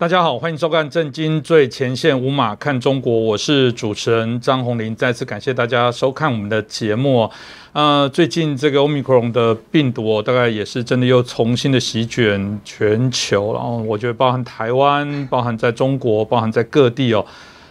大家好，欢迎收看《震惊最前线》，无马看中国，我是主持人张宏林。再次感谢大家收看我们的节目。呃，最近这个欧密克戎的病毒哦，大概也是真的又重新的席卷全球，然后我觉得包含台湾、包含在中国、包含在各地哦。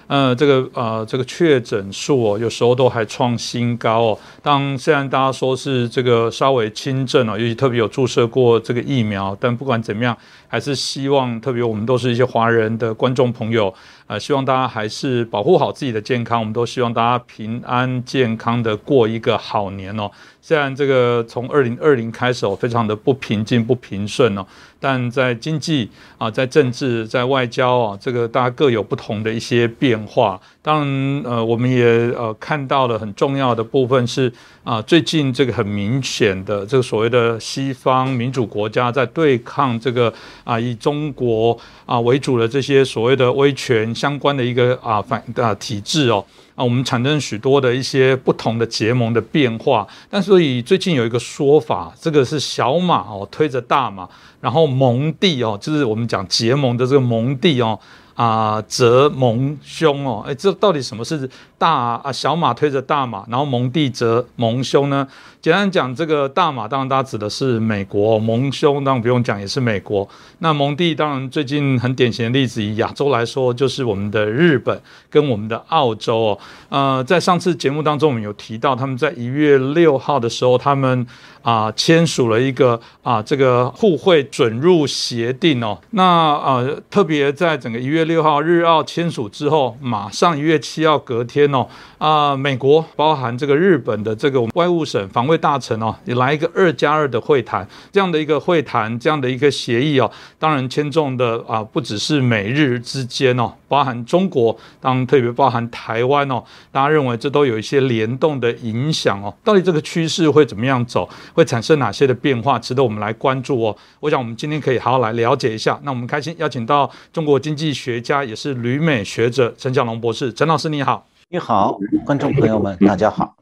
呃，这个呃，这个确诊数哦，有时候都还创新高哦。当虽然大家说是这个稍微轻症哦，尤其特别有注射过这个疫苗，但不管怎么样，还是希望特别我们都是一些华人的观众朋友，呃，希望大家还是保护好自己的健康。我们都希望大家平安健康的过一个好年哦。虽然这个从二零二零开始哦，非常的不平静、不平顺哦。但在经济啊，在政治、在外交啊，这个大家各有不同的一些变化。当然，呃，我们也呃看到了很重要的部分是啊，最近这个很明显的这个所谓的西方民主国家在对抗这个啊以中国啊为主的这些所谓的威权相关的一个啊反啊体制哦。啊，我们产生许多的一些不同的结盟的变化，但所以最近有一个说法，这个是小马哦推着大马，然后盟弟哦，就是我们讲结盟的这个盟弟哦。啊，则蒙兄哦，哎，这到底什么是大啊？小马推着大马，然后蒙弟则蒙兄呢？简单讲，这个大马当然大家指的是美国，蒙兄当然不用讲也是美国。那蒙弟当然最近很典型的例子，以亚洲来说，就是我们的日本跟我们的澳洲哦。呃，在上次节目当中，我们有提到，他们在一月六号的时候，他们啊签署了一个啊这个互惠准入协定哦。那呃，特别在整个一月六号日澳签署之后，马上一月七号隔天哦。啊，美国包含这个日本的这个外务省防位大臣哦，也来一个二加二的会谈，这样的一个会谈，这样的一个协议哦，当然牵中的啊，不只是美日之间哦，包含中国，当然特别包含台湾哦，大家认为这都有一些联动的影响哦，到底这个趋势会怎么样走，会产生哪些的变化，值得我们来关注哦。我想我们今天可以好好来了解一下。那我们开心邀请到中国经济学家，也是旅美学者陈小龙博士，陈老师你好。你好，观众朋友们，大家好。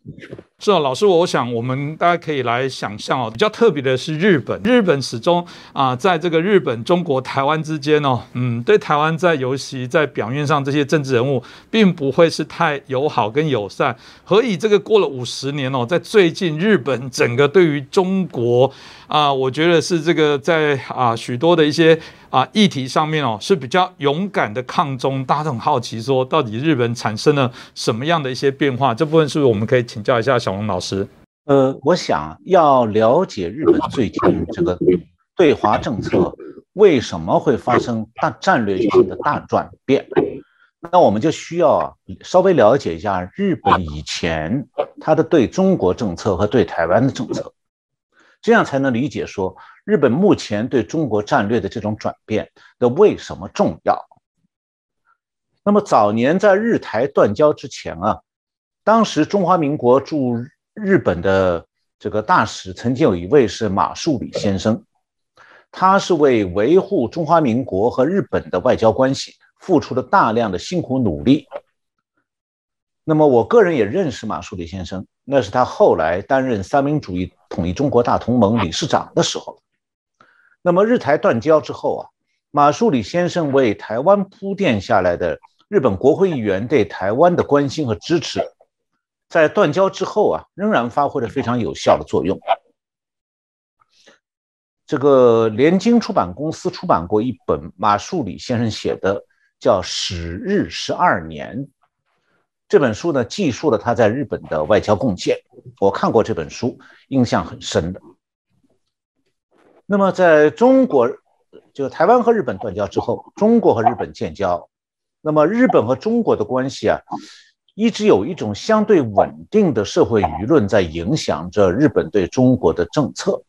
是啊，老师，我想我们大家可以来想象哦，比较特别的是日本，日本始终啊，在这个日本、中国、台湾之间哦，嗯，对台湾在尤其在表面上这些政治人物，并不会是太友好跟友善。何以这个过了五十年哦，在最近日本整个对于中国啊，我觉得是这个在啊许多的一些啊议题上面哦，是比较勇敢的抗中。大家都很好奇说，到底日本产生了什么样的一些变化？这部分是不是我们可以请教一下？小龙老师，呃，我想要了解日本最近这个对华政策为什么会发生大战略性的大转变，那我们就需要稍微了解一下日本以前它的对中国政策和对台湾的政策，这样才能理解说日本目前对中国战略的这种转变的为什么重要。那么早年在日台断交之前啊。当时中华民国驻日本的这个大使，曾经有一位是马树礼先生，他是为维护中华民国和日本的外交关系付出了大量的辛苦努力。那么我个人也认识马树礼先生，那是他后来担任三民主义统一中国大同盟理事长的时候。那么日台断交之后啊，马树礼先生为台湾铺垫下来的日本国会议员对台湾的关心和支持。在断交之后啊，仍然发挥了非常有效的作用。这个联经出版公司出版过一本马树礼先生写的，叫《史日十二年》这本书呢，记述了他在日本的外交贡献。我看过这本书，印象很深的。那么，在中国，就台湾和日本断交之后，中国和日本建交，那么日本和中国的关系啊。一直有一种相对稳定的社会舆论在影响着日本对中国的政策。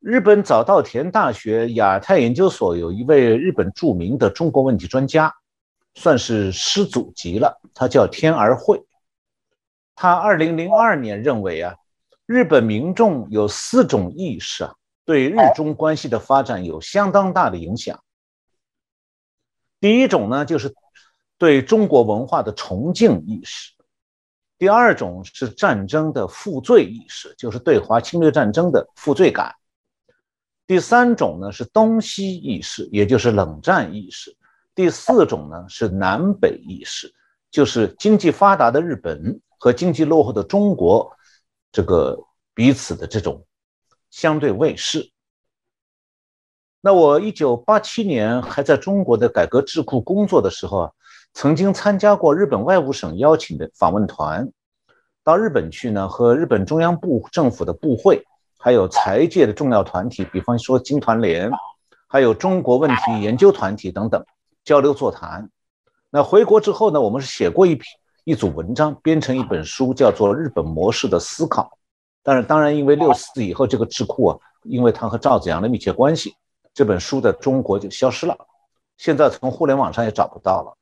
日本早稻田大学亚太研究所有一位日本著名的中国问题专家，算是师祖级了，他叫天儿会。他二零零二年认为啊，日本民众有四种意识啊，对日中关系的发展有相当大的影响。第一种呢，就是。对中国文化的崇敬意识，第二种是战争的负罪意识，就是对华侵略战争的负罪感；第三种呢是东西意识，也就是冷战意识；第四种呢是南北意识，就是经济发达的日本和经济落后的中国，这个彼此的这种相对位势。那我一九八七年还在中国的改革智库工作的时候啊，曾经参加过日本外务省邀请的访问团，到日本去呢，和日本中央部政府的部会。还有财界的重要团体，比方说金团联，还有中国问题研究团体等等交流座谈。那回国之后呢，我们是写过一篇一组文章，编成一本书，叫做《日本模式的思考》。但是，当然，因为六四以后这个智库啊，因为它和赵子阳的密切关系，这本书的中国就消失了，现在从互联网上也找不到了。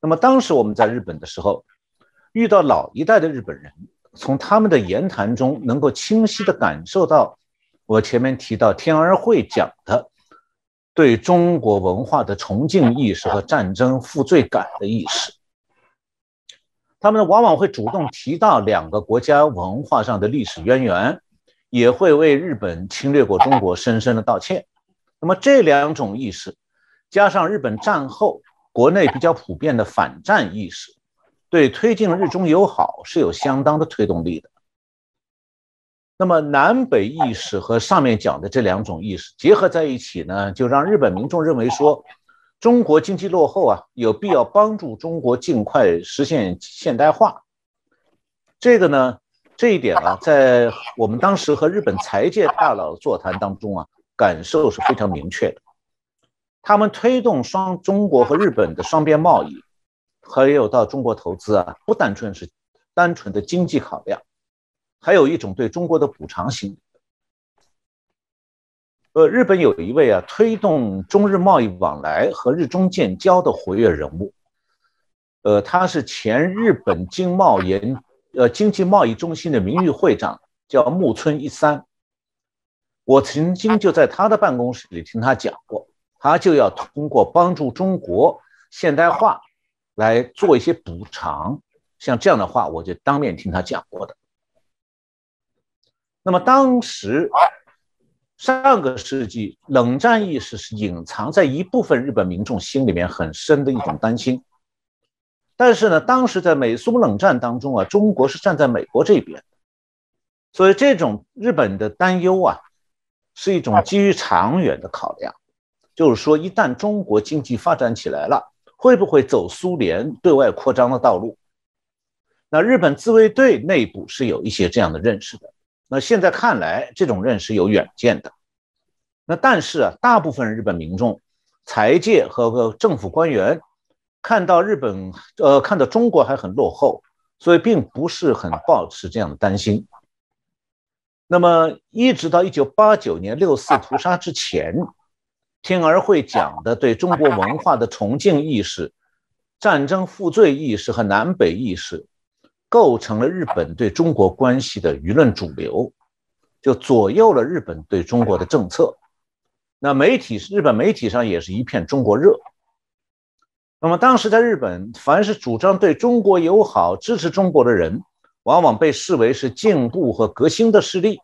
那么当时我们在日本的时候，遇到老一代的日本人。从他们的言谈中，能够清晰地感受到我前面提到天儿会讲的对中国文化的崇敬意识和战争负罪感的意识。他们往往会主动提到两个国家文化上的历史渊源，也会为日本侵略过中国深深的道歉。那么这两种意识，加上日本战后国内比较普遍的反战意识。对推进日中友好是有相当的推动力的。那么南北意识和上面讲的这两种意识结合在一起呢，就让日本民众认为说，中国经济落后啊，有必要帮助中国尽快实现现代化。这个呢，这一点啊，在我们当时和日本财界大佬座谈当中啊，感受是非常明确的。他们推动双中国和日本的双边贸易。还有到中国投资啊，不单纯是单纯的经济考量，还有一种对中国的补偿心理。呃，日本有一位啊，推动中日贸易往来和日中建交的活跃人物，呃，他是前日本经贸研呃经济贸易中心的名誉会长，叫木村一三。我曾经就在他的办公室里听他讲过，他就要通过帮助中国现代化。来做一些补偿，像这样的话，我就当面听他讲过的。那么当时上个世纪冷战意识是隐藏在一部分日本民众心里面很深的一种担心，但是呢，当时在美苏冷战当中啊，中国是站在美国这边，所以这种日本的担忧啊，是一种基于长远的考量，就是说一旦中国经济发展起来了。会不会走苏联对外扩张的道路？那日本自卫队内部是有一些这样的认识的。那现在看来，这种认识有远见的。那但是啊，大部分日本民众、财界和政府官员看到日本，呃，看到中国还很落后，所以并不是很抱持这样的担心。那么一直到一九八九年六四屠杀之前。天儿会讲的对中国文化的崇敬意识、战争负罪意识和南北意识，构成了日本对中国关系的舆论主流，就左右了日本对中国的政策。那媒体日本媒体上也是一片中国热。那么当时在日本，凡是主张对中国友好、支持中国的人，往往被视为是进步和革新的势力。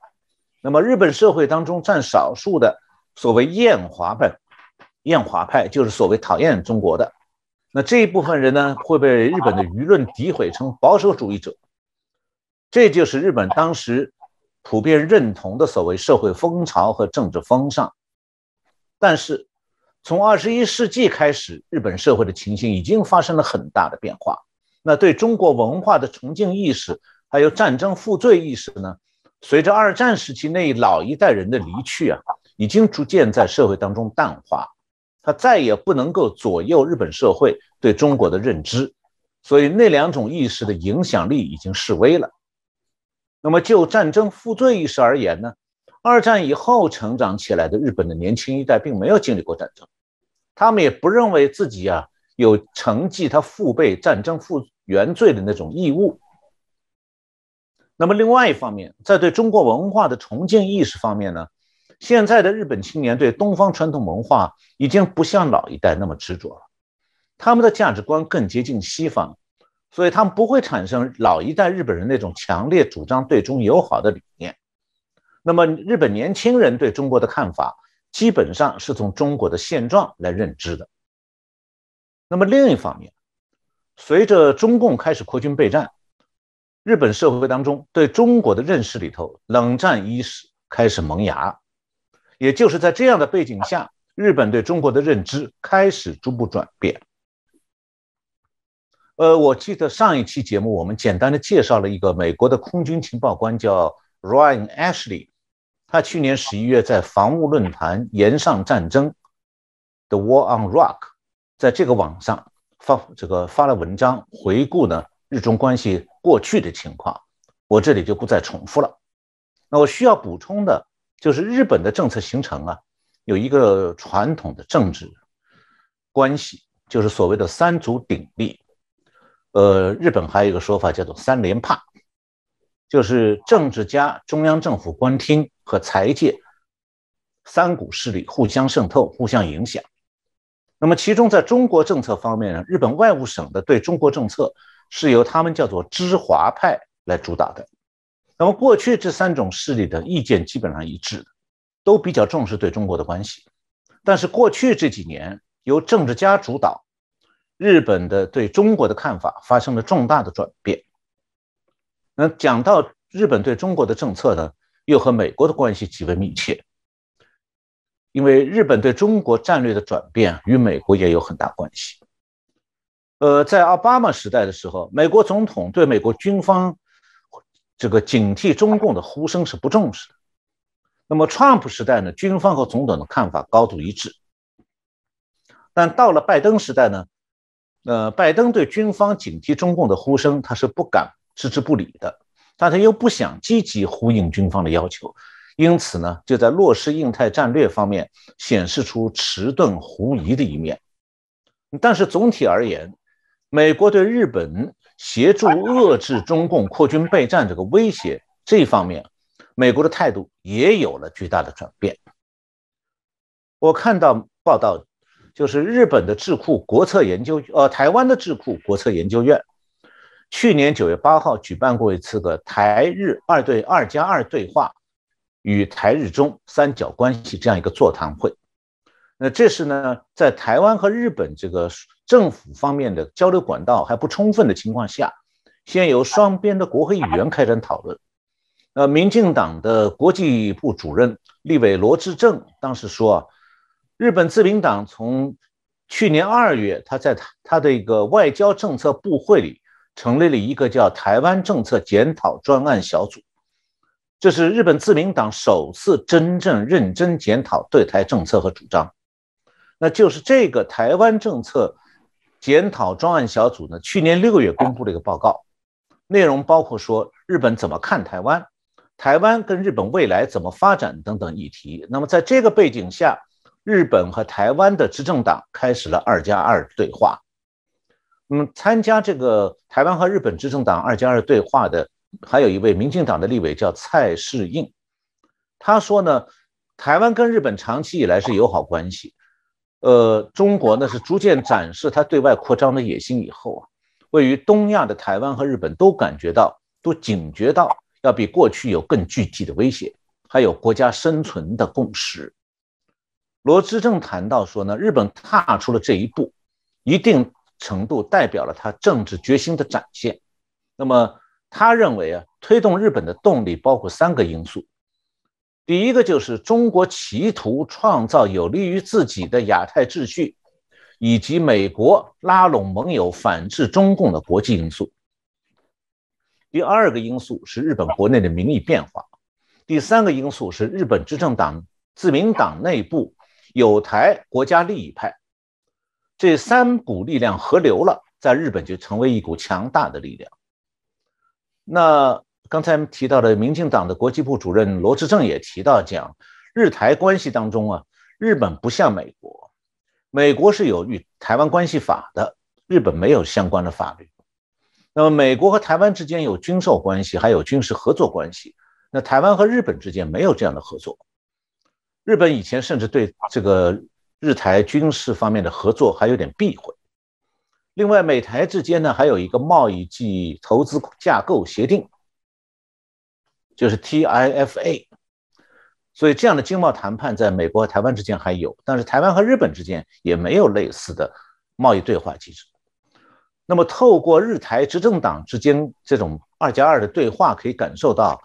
那么日本社会当中占少数的。所谓厌华派，厌华派就是所谓讨厌中国的，那这一部分人呢，会被日本的舆论诋毁成保守主义者，这就是日本当时普遍认同的所谓社会风潮和政治风尚。但是，从二十一世纪开始，日本社会的情形已经发生了很大的变化。那对中国文化的崇敬意识，还有战争负罪意识呢，随着二战时期那一老一代人的离去啊。已经逐渐在社会当中淡化，它再也不能够左右日本社会对中国的认知，所以那两种意识的影响力已经式微了。那么就战争负罪意识而言呢？二战以后成长起来的日本的年轻一代并没有经历过战争，他们也不认为自己啊有承继他父辈战争负原罪的那种义务。那么另外一方面，在对中国文化的崇敬意识方面呢？现在的日本青年对东方传统文化已经不像老一代那么执着了，他们的价值观更接近西方，所以他们不会产生老一代日本人那种强烈主张对中友好的理念。那么日本年轻人对中国的看法基本上是从中国的现状来认知的。那么另一方面，随着中共开始扩军备战，日本社会当中对中国的认识里头，冷战意识开始萌芽。也就是在这样的背景下，日本对中国的认知开始逐步转变。呃，我记得上一期节目我们简单的介绍了一个美国的空军情报官，叫 Ryan Ashley。他去年十一月在防务论坛“岩上战争 ”（The War on Rock） 在这个网上发这个发了文章，回顾呢日中关系过去的情况。我这里就不再重复了。那我需要补充的就是日本的政策形成啊，有一个传统的政治关系，就是所谓的三足鼎立。呃，日本还有一个说法叫做“三连怕”，就是政治家、中央政府官厅和财界三股势力互相渗透、互相影响。那么，其中在中国政策方面呢，日本外务省的对中国政策是由他们叫做“知华派”来主导的。那么，过去这三种势力的意见基本上一致，都比较重视对中国的关系。但是，过去这几年由政治家主导。日本的对中国的看法发生了重大的转变。那讲到日本对中国的政策呢，又和美国的关系极为密切，因为日本对中国战略的转变与美国也有很大关系。呃，在奥巴马时代的时候，美国总统对美国军方这个警惕中共的呼声是不重视的。那么，川普时代呢，军方和总统的看法高度一致。但到了拜登时代呢？呃，拜登对军方警惕中共的呼声，他是不敢置之不理的，但他又不想积极呼应军方的要求，因此呢，就在落实印太战略方面显示出迟钝狐疑的一面。但是总体而言，美国对日本协助遏制中共扩军备战这个威胁这一方面，美国的态度也有了巨大的转变。我看到报道。就是日本的智库国策研究，呃，台湾的智库国策研究院，去年九月八号举办过一次个台日二对二加二对话与台日中三角关系这样一个座谈会。那这是呢，在台湾和日本这个政府方面的交流管道还不充分的情况下，先由双边的国会议员开展讨论。呃，民进党的国际部主任立委罗志正当时说啊。日本自民党从去年二月，他在他他的一个外交政策部会里成立了一个叫“台湾政策检讨专案小组”，这是日本自民党首次真正认真检讨对台政策和主张。那就是这个台湾政策检讨专案小组呢，去年六月公布了一个报告，内容包括说日本怎么看台湾，台湾跟日本未来怎么发展等等议题。那么在这个背景下，日本和台湾的执政党开始了二加二对话。那么，参加这个台湾和日本执政党二加二对话的，还有一位民进党的立委叫蔡世应。他说呢，台湾跟日本长期以来是友好关系。呃，中国呢是逐渐展示它对外扩张的野心以后啊，位于东亚的台湾和日本都感觉到，都警觉到要比过去有更具体的威胁，还有国家生存的共识。罗志正谈到说呢，日本踏出了这一步，一定程度代表了他政治决心的展现。那么他认为啊，推动日本的动力包括三个因素。第一个就是中国企图创造有利于自己的亚太秩序，以及美国拉拢盟友反制中共的国际因素。第二个因素是日本国内的民意变化。第三个因素是日本执政党自民党内部。有台国家利益派，这三股力量合流了，在日本就成为一股强大的力量。那刚才提到的民进党的国际部主任罗志正也提到，讲日台关系当中啊，日本不像美国，美国是有与台湾关系法的，日本没有相关的法律。那么美国和台湾之间有军售关系，还有军事合作关系，那台湾和日本之间没有这样的合作。日本以前甚至对这个日台军事方面的合作还有点避讳。另外，美台之间呢还有一个贸易及投资架构协定，就是 TIFA。所以这样的经贸谈判在美国和台湾之间还有，但是台湾和日本之间也没有类似的贸易对话机制。那么，透过日台执政党之间这种二加二的对话，可以感受到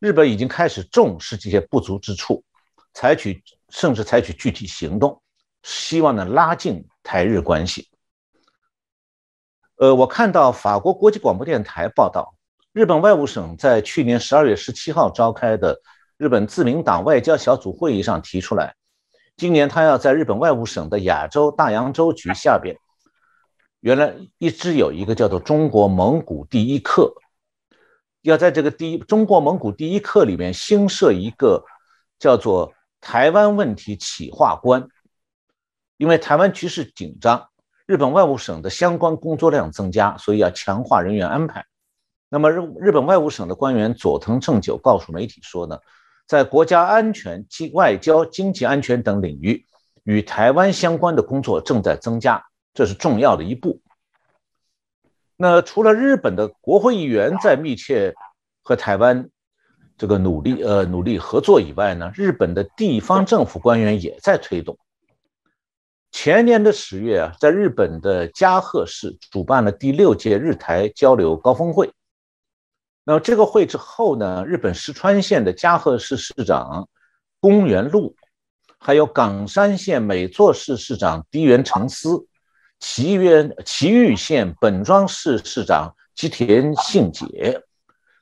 日本已经开始重视这些不足之处，采取甚至采取具体行动，希望呢拉近台日关系。呃，我看到法国国际广播电台报道，日本外务省在去年十二月十七号召开的日本自民党外交小组会议上提出来，今年他要在日本外务省的亚洲大洋洲局下边。原来一直有一个叫做“中国蒙古第一课”，要在这个第一中国蒙古第一课里面新设一个叫做“台湾问题企划官”，因为台湾局势紧张，日本外务省的相关工作量增加，所以要强化人员安排。那么日日本外务省的官员佐藤正久告诉媒体说呢，在国家安全、经外交、经济安全等领域，与台湾相关的工作正在增加。这是重要的一步。那除了日本的国会议员在密切和台湾这个努力呃努力合作以外呢，日本的地方政府官员也在推动。前年的十月啊，在日本的加贺市主办了第六届日台交流高峰会。那这个会之后呢，日本石川县的加贺市市长宫原路，还有冈山县美作市市长低原成司。岐原岐玉县本庄市市长吉田信解，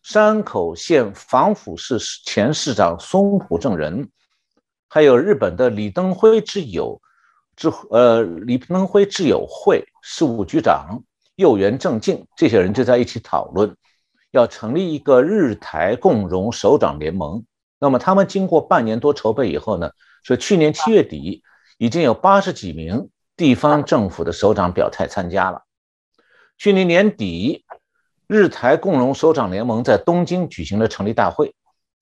山口县防府市前市长松浦正人，还有日本的李登辉之友之呃李登辉之友会事务局长右元正敬，这些人就在一起讨论，要成立一个日台共荣首长联盟。那么他们经过半年多筹备以后呢，说去年七月底已经有八十几名。地方政府的首长表态参加了。去年年底，日台共荣首长联盟在东京举行了成立大会。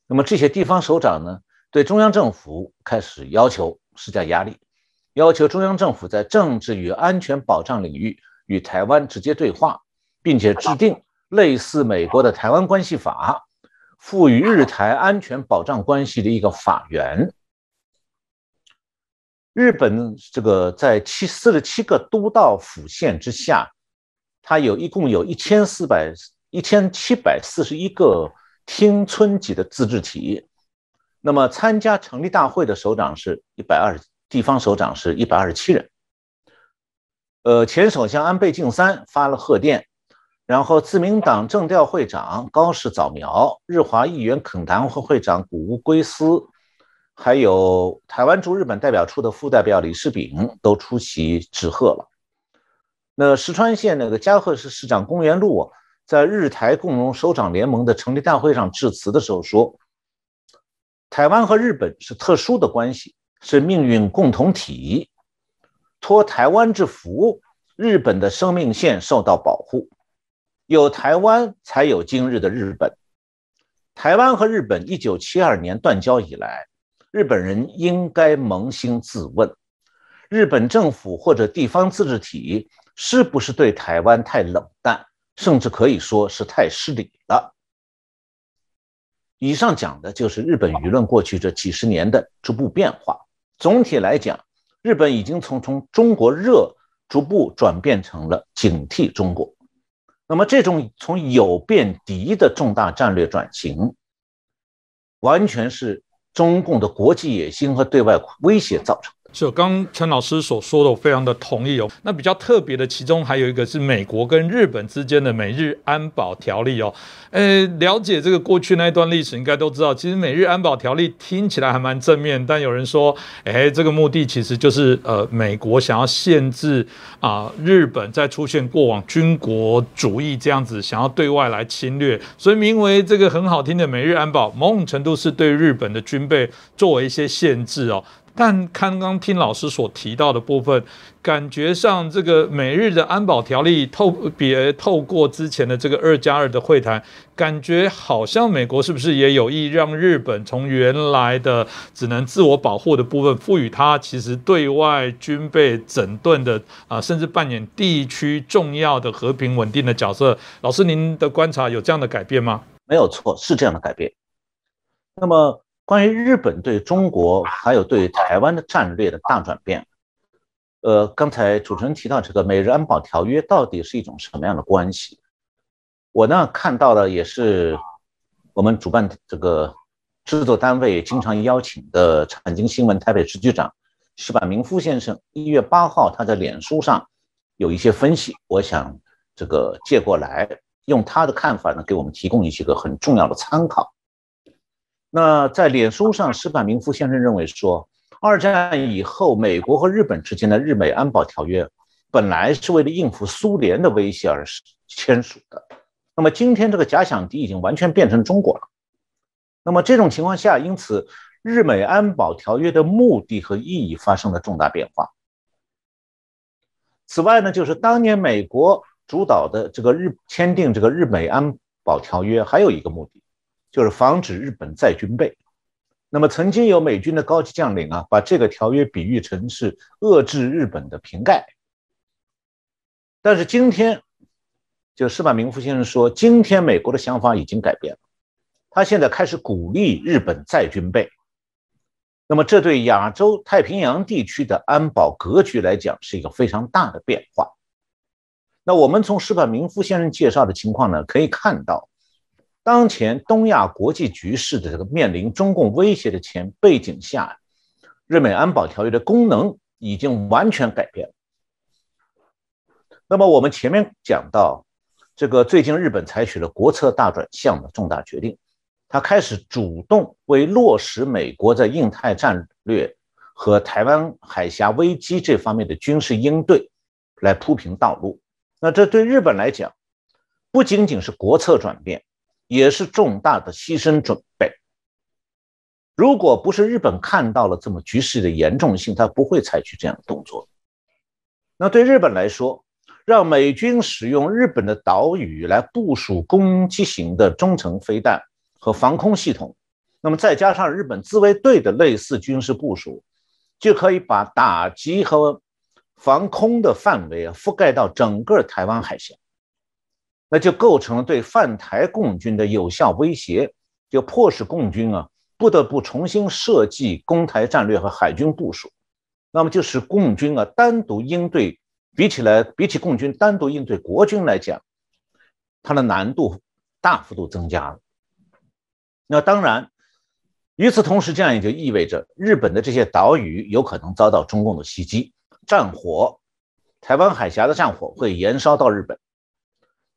那么这些地方首长呢，对中央政府开始要求施加压力，要求中央政府在政治与安全保障领域与台湾直接对话，并且制定类似美国的《台湾关系法》，赋予日台安全保障关系的一个法源。日本这个在七四十七个都道府县之下，它有一共有一千四百一千七百四十一个町村级的自治体。那么参加成立大会的首长是一百二十，地方首长是一百二十七人。呃，前首相安倍晋三发了贺电，然后自民党政调会长高市早苗、日华议员恳谈会会长谷屋圭司。还有台湾驻日本代表处的副代表李世炳都出席致贺了。那石川县那个加贺市市长宫原路在日台共荣首长联盟的成立大会上致辞的时候说：“台湾和日本是特殊的关系，是命运共同体。托台湾之福，日本的生命线受到保护，有台湾才有今日的日本。台湾和日本一九七二年断交以来。”日本人应该扪心自问：日本政府或者地方自治体是不是对台湾太冷淡，甚至可以说是太失礼了？以上讲的就是日本舆论过去这几十年的逐步变化。总体来讲，日本已经从从中国热逐步转变成了警惕中国。那么，这种从友变敌的重大战略转型，完全是。中共的国际野心和对外威胁造成。是，刚陈老师所说的，我非常的同意哦。那比较特别的，其中还有一个是美国跟日本之间的美日安保条例哦。呃，了解这个过去那一段历史，应该都知道，其实美日安保条例听起来还蛮正面，但有人说，哎，这个目的其实就是呃，美国想要限制啊，日本在出现过往军国主义这样子，想要对外来侵略，所以名为这个很好听的美日安保，某种程度是对日本的军备作为一些限制哦。但刚刚听老师所提到的部分，感觉上这个美日的安保条例透别透过之前的这个二加二的会谈，感觉好像美国是不是也有意让日本从原来的只能自我保护的部分，赋予它其实对外军备整顿的啊，甚至扮演地区重要的和平稳定的角色。老师，您的观察有这样的改变吗？没有错，是这样的改变。那么。关于日本对中国还有对台湾的战略的大转变。呃，刚才主持人提到这个美日安保条约到底是一种什么样的关系？我呢看到的也是我们主办这个制作单位经常邀请的产经新闻台北支局长石板明夫先生一月八号他在脸书上有一些分析，我想这个借过来用他的看法呢给我们提供一些个很重要的参考。那在脸书上，石板明夫先生认为说。二战以后，美国和日本之间的日美安保条约本来是为了应付苏联的威胁而签署的。那么今天这个假想敌已经完全变成中国了。那么这种情况下，因此日美安保条约的目的和意义发生了重大变化。此外呢，就是当年美国主导的这个日签订这个日美安保条约还有一个目的，就是防止日本再军备。那么，曾经有美军的高级将领啊，把这个条约比喻成是遏制日本的瓶盖。但是今天，就施柏明夫先生说，今天美国的想法已经改变了，他现在开始鼓励日本再军备。那么，这对亚洲太平洋地区的安保格局来讲，是一个非常大的变化。那我们从施柏明夫先生介绍的情况呢，可以看到。当前东亚国际局势的这个面临中共威胁的前背景下，日美安保条约的功能已经完全改变了。那么我们前面讲到，这个最近日本采取了国策大转向的重大决定，他开始主动为落实美国在印太战略和台湾海峡危机这方面的军事应对来铺平道路。那这对日本来讲，不仅仅是国策转变。也是重大的牺牲准备。如果不是日本看到了这么局势的严重性，他不会采取这样的动作。那对日本来说，让美军使用日本的岛屿来部署攻击型的中程飞弹和防空系统，那么再加上日本自卫队的类似军事部署，就可以把打击和防空的范围啊覆盖到整个台湾海峡。那就构成了对泛台共军的有效威胁，就迫使共军啊不得不重新设计攻台战略和海军部署，那么就使共军啊单独应对，比起来比起共军单独应对国军来讲，它的难度大幅度增加了。那当然，与此同时，这样也就意味着日本的这些岛屿有可能遭到中共的袭击，战火，台湾海峡的战火会延烧到日本。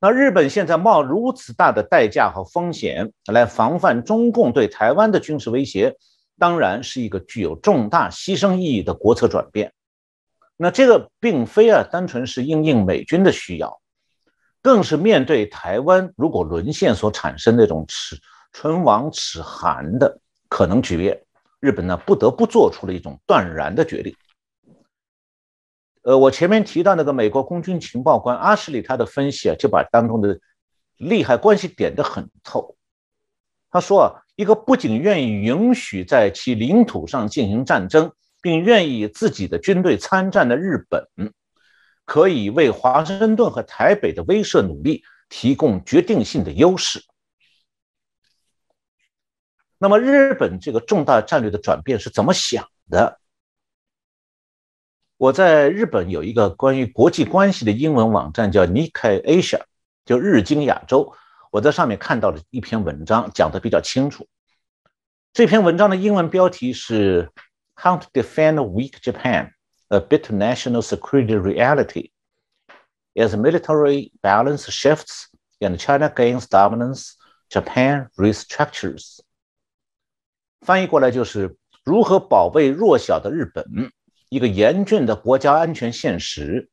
那日本现在冒如此大的代价和风险来防范中共对台湾的军事威胁，当然是一个具有重大牺牲意义的国策转变。那这个并非啊单纯是应应美军的需要，更是面对台湾如果沦陷所产生那种齿唇亡齿寒的可能局面，日本呢不得不做出了一种断然的决定。呃，我前面提到那个美国空军情报官阿什利，他的分析啊，就把当中的利害关系点得很透。他说啊，一个不仅愿意允许在其领土上进行战争，并愿意自己的军队参战的日本，可以为华盛顿和台北的威慑努力提供决定性的优势。那么，日本这个重大战略的转变是怎么想的？我在日本有一个关于国际关系的英文网站，叫 Nikkei Asia，就日经亚洲。我在上面看到了一篇文章，讲的比较清楚。这篇文章的英文标题是 “How to Defend Weak Japan: A Bit National Security Reality as Military Balance Shifts and China Gains Dominance, Japan Restructures”。翻译过来就是如何保卫弱小的日本。一个严峻的国家安全现实，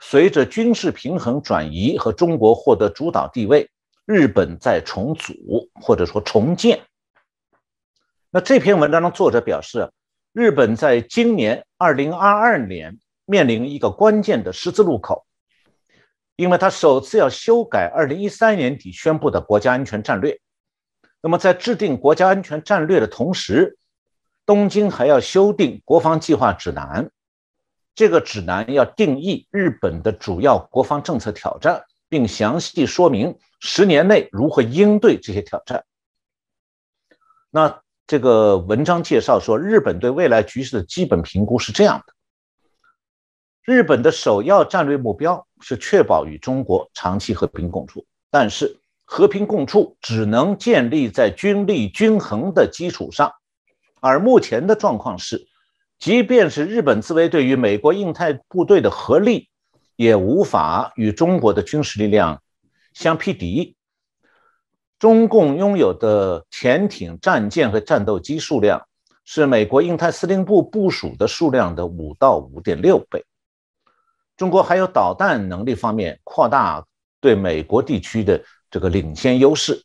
随着军事平衡转移和中国获得主导地位，日本在重组或者说重建。那这篇文章的作者表示，日本在今年二零二二年面临一个关键的十字路口，因为他首次要修改二零一三年底宣布的国家安全战略。那么在制定国家安全战略的同时，东京还要修订国防计划指南，这个指南要定义日本的主要国防政策挑战，并详细说明十年内如何应对这些挑战。那这个文章介绍说，日本对未来局势的基本评估是这样的：日本的首要战略目标是确保与中国长期和平共处，但是和平共处只能建立在军力均衡的基础上，而目前的状况是，即便是日本自卫队与美国印太部队的合力，也无法与中国的军事力量相匹敌。中共拥有的潜艇、战舰和战斗机数量是美国印太司令部部署的数量的五到五点六倍。中国还有导弹能力方面扩大对美国地区的这个领先优势。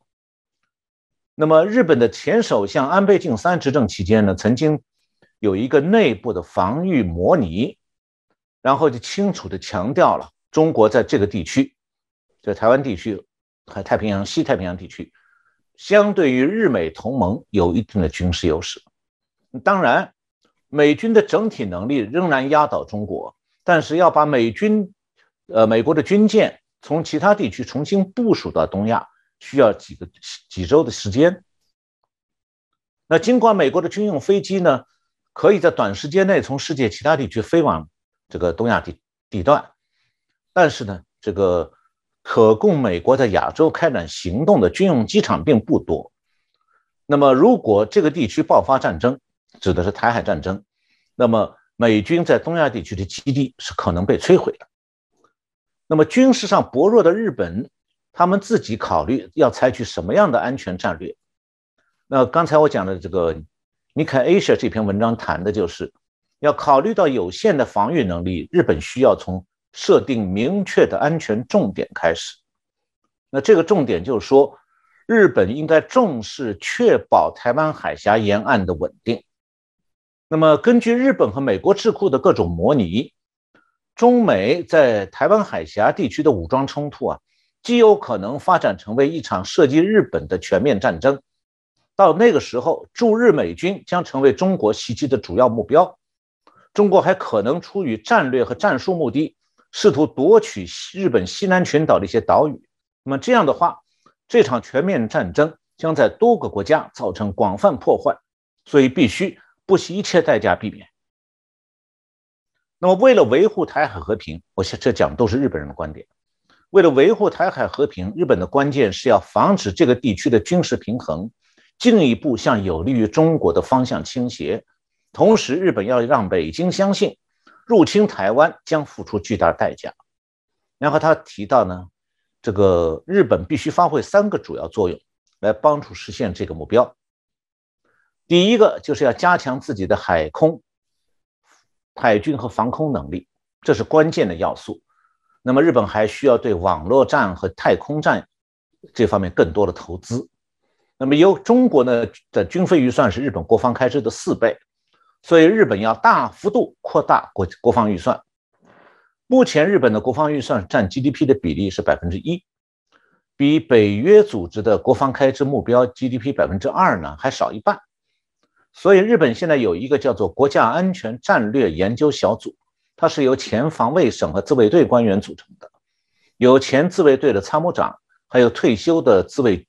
那么，日本的前首相安倍晋三执政期间呢，曾经有一个内部的防御模拟，然后就清楚地强调了中国在这个地区，在台湾地区。和太平洋、西太平洋地区，相对于日美同盟有一定的军事优势。当然，美军的整体能力仍然压倒中国，但是要把美军，呃，美国的军舰从其他地区重新部署到东亚，需要几个几周的时间。那尽管美国的军用飞机呢，可以在短时间内从世界其他地区飞往这个东亚地地段，但是呢，这个。可供美国在亚洲开展行动的军用机场并不多。那么，如果这个地区爆发战争，指的是台海战争，那么美军在东亚地区的基地是可能被摧毁的。那么，军事上薄弱的日本，他们自己考虑要采取什么样的安全战略？那刚才我讲的这个《尼凯 Asia》这篇文章谈的就是，要考虑到有限的防御能力，日本需要从。设定明确的安全重点开始，那这个重点就是说，日本应该重视确保台湾海峡沿岸的稳定。那么，根据日本和美国智库的各种模拟，中美在台湾海峡地区的武装冲突啊，极有可能发展成为一场涉及日本的全面战争。到那个时候，驻日美军将成为中国袭击的主要目标。中国还可能出于战略和战术目的。试图夺取日本西南群岛的一些岛屿，那么这样的话，这场全面战争将在多个国家造成广泛破坏，所以必须不惜一切代价避免。那么，为了维护台海和平，我想这讲的都是日本人的观点。为了维护台海和平，日本的关键是要防止这个地区的军事平衡进一步向有利于中国的方向倾斜，同时，日本要让北京相信。入侵台湾将付出巨大代价。然后他提到呢，这个日本必须发挥三个主要作用来帮助实现这个目标。第一个就是要加强自己的海空、海军和防空能力，这是关键的要素。那么日本还需要对网络战和太空战这方面更多的投资。那么由中国呢的军费预算是日本国防开支的四倍。所以，日本要大幅度扩大国国防预算。目前，日本的国防预算占 GDP 的比例是百分之一，比北约组织的国防开支目标 GDP 百分之二呢还少一半。所以，日本现在有一个叫做国家安全战略研究小组，它是由前防卫省和自卫队官员组成的，有前自卫队的参谋长，还有退休的自卫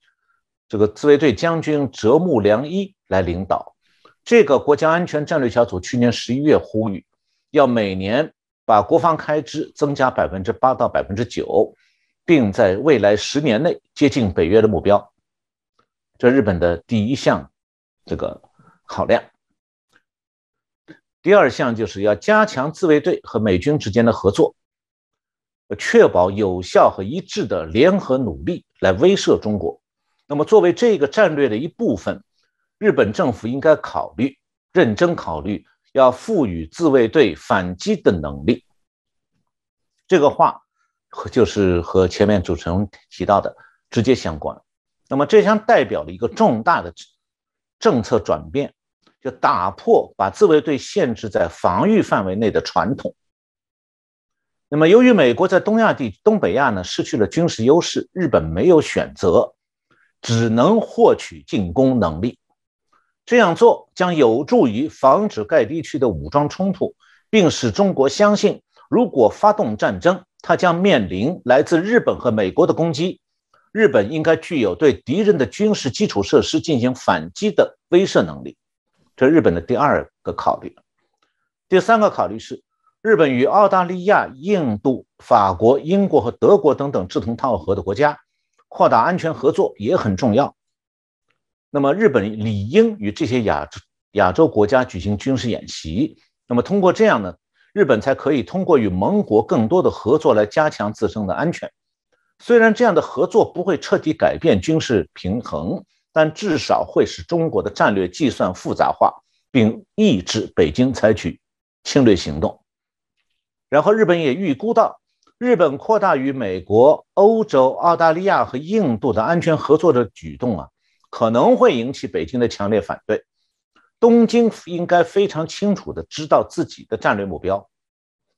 这个自卫队将军折木良一来领导。这个国家安全战略小组去年十一月呼吁，要每年把国防开支增加百分之八到百分之九，并在未来十年内接近北约的目标。这日本的第一项这个考量。第二项就是要加强自卫队和美军之间的合作，确保有效和一致的联合努力来威慑中国。那么，作为这个战略的一部分。日本政府应该考虑，认真考虑，要赋予自卫队反击的能力。这个话就是和前面主持人提到的直接相关。那么，这将代表了一个重大的政策转变，就打破把自卫队限制在防御范围内的传统。那么，由于美国在东亚地东北亚呢失去了军事优势，日本没有选择，只能获取进攻能力。这样做将有助于防止该地区的武装冲突，并使中国相信，如果发动战争，它将面临来自日本和美国的攻击。日本应该具有对敌人的军事基础设施进行反击的威慑能力，这日本的第二个考虑。第三个考虑是，日本与澳大利亚、印度、法国、英国和德国等等志同道合的国家扩大安全合作也很重要。那么，日本理应与这些亚亚洲国家举行军事演习。那么，通过这样呢，日本才可以通过与盟国更多的合作来加强自身的安全。虽然这样的合作不会彻底改变军事平衡，但至少会使中国的战略计算复杂化，并抑制北京采取侵略行动。然后，日本也预估到，日本扩大与美国、欧洲、澳大利亚和印度的安全合作的举动啊，可能会引起北京的强烈反对。东京应该非常清楚地知道自己的战略目标，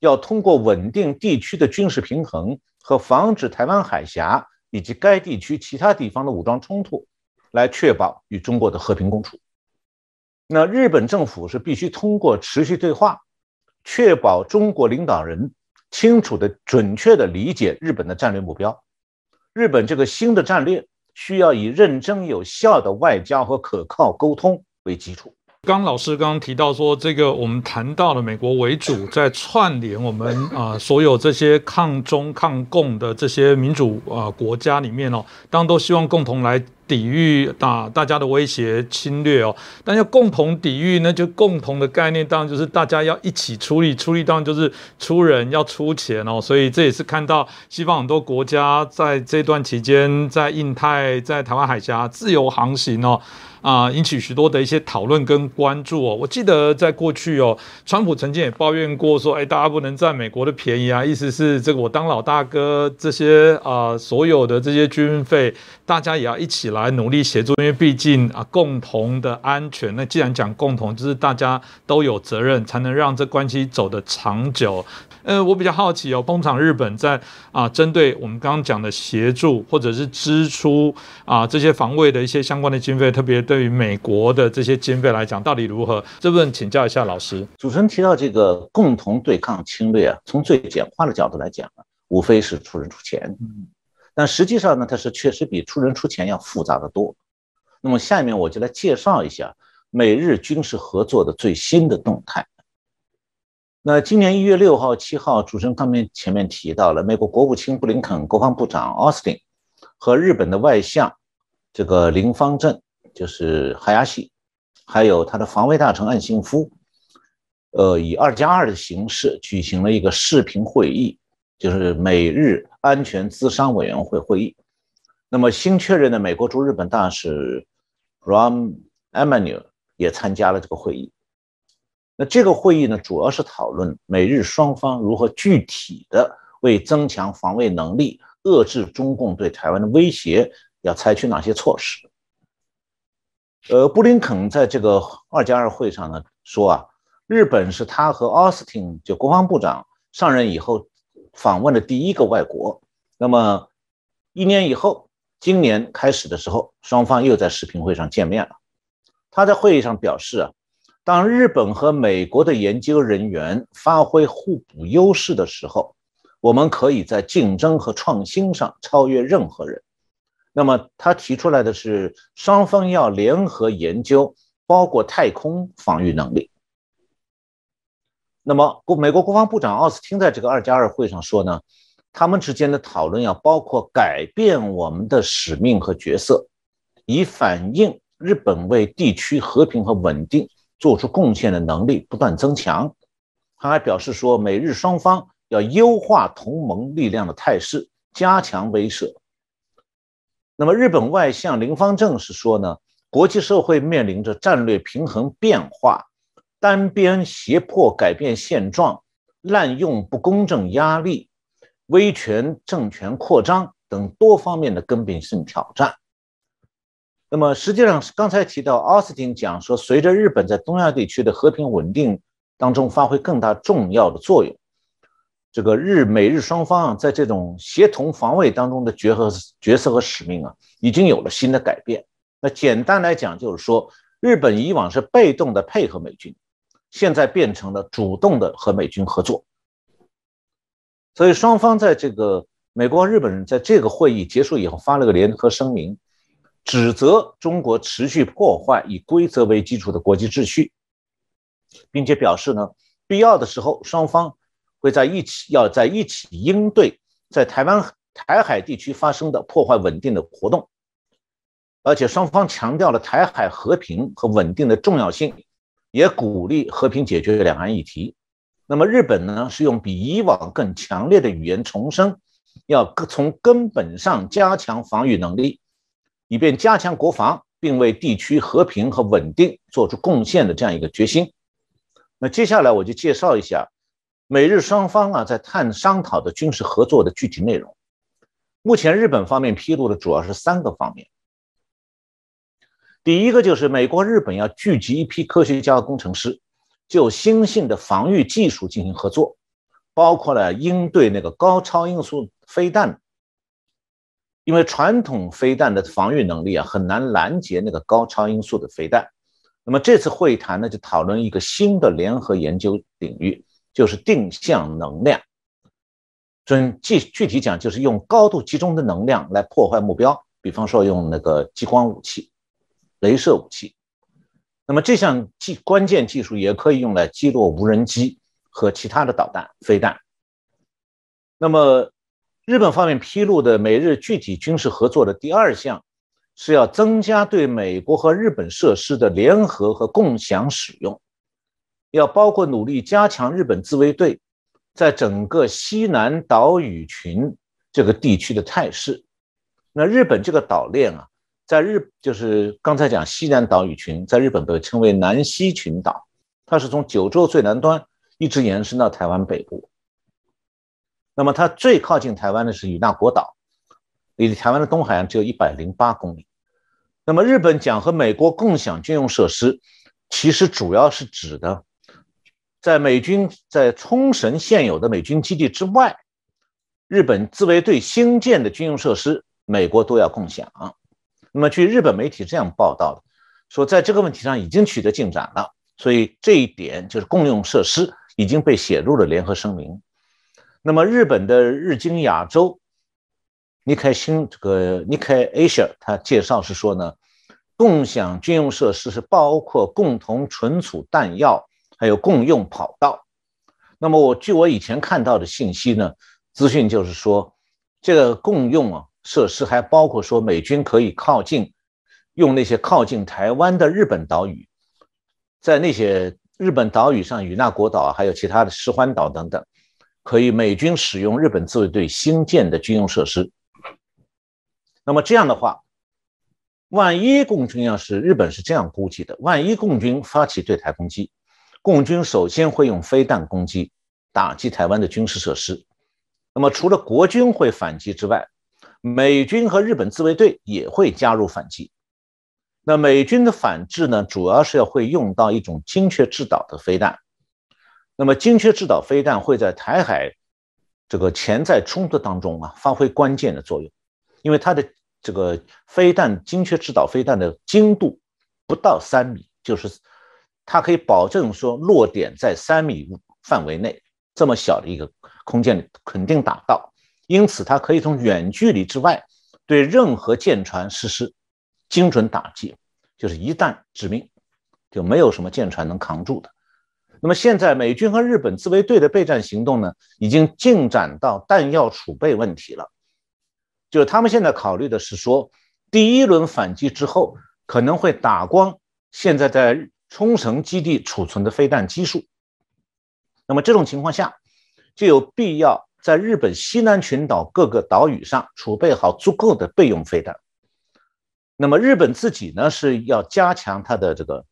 要通过稳定地区的军事平衡。和防止台湾海峡以及该地区其他地方的武装冲突，来确保与中国的和平共处。那日本政府是必须通过持续对话，确保中国领导人清楚的、准确的理解日本的战略目标。日本这个新的战略需要以认真有效的外交和可靠沟通为基础。刚老师刚刚提到说，这个我们谈到了美国为主，在串联我们啊所有这些抗中抗共的这些民主啊国家里面哦，当然都希望共同来抵御大大家的威胁侵略哦。但要共同抵御呢，就共同的概念当然就是大家要一起出力，出力当然就是出人要出钱哦。所以这也是看到西方很多国家在这段期间，在印太、在台湾海峡自由航行哦。啊，引起许多的一些讨论跟关注哦。我记得在过去哦，川普曾经也抱怨过说，哎，大家不能占美国的便宜啊，意思是这个我当老大哥，这些啊所有的这些军费，大家也要一起来努力协助，因为毕竟啊共同的安全。那既然讲共同，就是大家都有责任，才能让这关系走得长久。呃，我比较好奇哦，通常日本在啊，针对我们刚刚讲的协助或者是支出啊这些防卫的一些相关的经费，特别对于美国的这些经费来讲，到底如何？这部分请教一下老师。主持人提到这个共同对抗侵略啊，从最简化的角度来讲啊，无非是出人出钱。嗯，但实际上呢，它是确实比出人出钱要复杂的多。那么下面我就来介绍一下美日军事合作的最新的动态。那今年一月六号、七号，主持人刚面前面提到了，美国国务卿布林肯、国防部长奥斯汀和日本的外相这个林方正，就是海亚西，还有他的防卫大臣岸信夫，呃，以二加二的形式举行了一个视频会议，就是美日安全咨商委员会会议。那么新确认的美国驻日本大使 Ram Emanuel 也参加了这个会议。那这个会议呢，主要是讨论美日双方如何具体的为增强防卫能力、遏制中共对台湾的威胁，要采取哪些措施。呃，布林肯在这个二加二会上呢说啊，日本是他和奥斯汀就国防部长上任以后访问的第一个外国。那么一年以后，今年开始的时候，双方又在视频会上见面了。他在会议上表示啊。当日本和美国的研究人员发挥互补优势的时候，我们可以在竞争和创新上超越任何人。那么，他提出来的是双方要联合研究，包括太空防御能力。那么，国美国国防部长奥斯汀在这个二加二会上说呢，他们之间的讨论要包括改变我们的使命和角色，以反映日本为地区和平和稳定。做出贡献的能力不断增强。他还表示说，美日双方要优化同盟力量的态势，加强威慑。那么，日本外相林方正是说呢，国际社会面临着战略平衡变化、单边胁迫改变现状、滥用不公正压力、威权政权扩张等多方面的根本性挑战。那么实际上，刚才提到奥斯汀讲说，随着日本在东亚地区的和平稳定当中发挥更大重要的作用，这个日美日双方啊，在这种协同防卫当中的角和角色和使命啊，已经有了新的改变。那简单来讲，就是说，日本以往是被动的配合美军，现在变成了主动的和美军合作。所以双方在这个美国、日本人在这个会议结束以后发了个联合声明，指责中国持续破坏以规则为基础的国际秩序，并且表示呢，必要的时候双方会在一起，要在一起应对在台湾台海地区发生的破坏稳定的活动，而且双方强调了台海和平和稳定的重要性，也鼓励和平解决两岸议题。那么日本呢，是用比以往更强烈的语言重申。要从根本上加强防御能力，以便加强国防，并为地区和平和稳定做出贡献的这样一个决心。那接下来我就介绍一下美日双方啊在探商讨的军事合作的具体内容。目前日本方面披露的主要是三个方面。第一个就是美国、日本要聚集一批科学家和工程师，就新型的防御技术进行合作，包括了应对那个高超音速。飞弹，因为传统飞弹的防御能力啊，很难拦截那个高超音速的飞弹。那么这次会谈呢，就讨论一个新的联合研究领域，就是定向能量。准具具体讲，就是用高度集中的能量来破坏目标，比方说用那个激光武器、镭射武器。那么这项技关键技术也可以用来击落无人机和其他的导弹、飞弹。那么。日本方面披露的美日具体军事合作的第二项，是要增加对美国和日本设施的联合和共享使用，要包括努力加强日本自卫队在整个西南岛屿群这个地区的态势。那日本这个岛链啊，在日就是刚才讲西南岛屿群，在日本被称为南西群岛，它是从九州最南端一直延伸到台湾北部。那么它最靠近台湾的是与那国岛，离台湾的东海岸只有一百零八公里。那么日本讲和美国共享军用设施，其实主要是指的，在美军在冲绳现有的美军基地之外，日本自卫队新建的军用设施，美国都要共享。那么据日本媒体这样报道的，说在这个问题上已经取得进展了，所以这一点就是共用设施已经被写入了联合声明。那么，日本的日经亚洲，尼开新这个尼开 Asia，他介绍是说呢，共享军用设施是包括共同存储弹药，还有共用跑道。那么，我据我以前看到的信息呢，资讯就是说，这个共用啊设施还包括说美军可以靠近，用那些靠近台湾的日本岛屿，在那些日本岛屿上，与那国岛还有其他的石环岛等等。可以美军使用日本自卫队新建的军用设施。那么这样的话，万一共军要是日本是这样估计的，万一共军发起对台攻击，共军首先会用飞弹攻击打击台湾的军事设施。那么除了国军会反击之外，美军和日本自卫队也会加入反击。那美军的反制呢，主要是要会用到一种精确制导的飞弹。那么，精确制导飞弹会在台海这个潜在冲突当中啊发挥关键的作用，因为它的这个飞弹精确制导飞弹的精度不到三米，就是它可以保证说落点在三米范围内，这么小的一个空间里肯定打到，因此它可以从远距离之外对任何舰船实施精准打击，就是一旦致命，就没有什么舰船能扛住的。那么现在美军和日本自卫队的备战行动呢，已经进展到弹药储备问题了。就是他们现在考虑的是说，第一轮反击之后可能会打光现在在冲绳基地储存的飞弹基数。那么这种情况下，就有必要在日本西南群岛各个岛屿上储备好足够的备用飞弹。那么日本自己呢，是要加强它的这个。